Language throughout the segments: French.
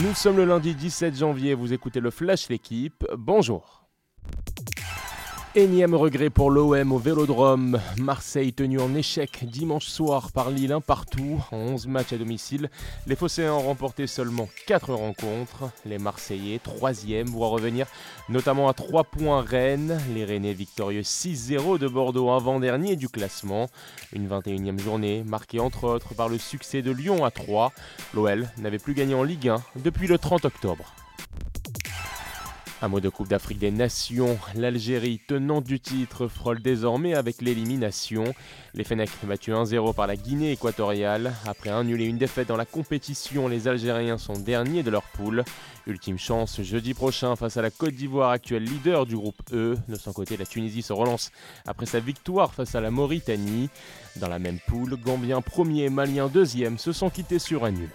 Nous sommes le lundi 17 janvier, vous écoutez le Flash L'équipe, bonjour. Énième regret pour l'OM au Vélodrome. Marseille tenu en échec dimanche soir par Lille un partout en 11 matchs à domicile. Les Phocéens ont remporté seulement 4 rencontres. Les Marseillais, troisième, voient revenir notamment à 3 points Rennes. Les Rennais victorieux 6-0 de Bordeaux avant-dernier du classement. Une 21e journée marquée entre autres par le succès de Lyon à 3. L'OL n'avait plus gagné en Ligue 1 depuis le 30 octobre. Un mot de Coupe d'Afrique des Nations, l'Algérie, tenant du titre, frôle désormais avec l'élimination. Les Fennecs battus 1-0 par la Guinée équatoriale. Après un nul et une défaite dans la compétition, les Algériens sont derniers de leur poule. Ultime chance jeudi prochain face à la Côte d'Ivoire, actuelle leader du groupe E. De son côté, la Tunisie se relance après sa victoire face à la Mauritanie. Dans la même poule, Gambien premier et Malien deuxième se sont quittés sur un nul.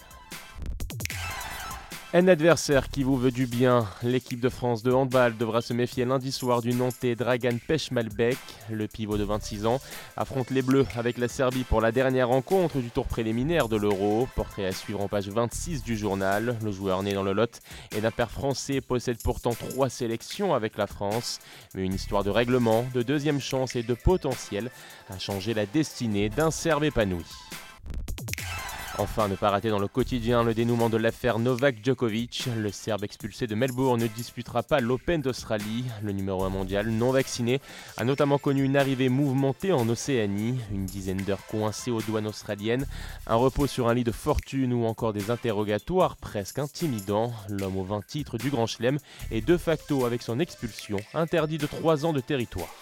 Un adversaire qui vous veut du bien, l'équipe de France de handball devra se méfier lundi soir du Nantais Dragan Pech-Malbec. Le pivot de 26 ans affronte les Bleus avec la Serbie pour la dernière rencontre du tour préliminaire de l'Euro. Portrait à suivre en page 26 du journal. Le joueur né dans le Lot et d'un père français possède pourtant trois sélections avec la France. Mais une histoire de règlement, de deuxième chance et de potentiel a changé la destinée d'un Serbe épanoui. Enfin, ne pas rater dans le quotidien le dénouement de l'affaire Novak Djokovic. Le Serbe expulsé de Melbourne ne disputera pas l'Open d'Australie. Le numéro 1 mondial non vacciné a notamment connu une arrivée mouvementée en Océanie, une dizaine d'heures coincées aux douanes australiennes, un repos sur un lit de fortune ou encore des interrogatoires presque intimidants. L'homme aux 20 titres du Grand Chelem est de facto avec son expulsion interdit de 3 ans de territoire.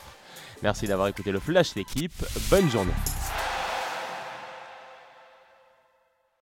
Merci d'avoir écouté le Flash l'équipe. Bonne journée.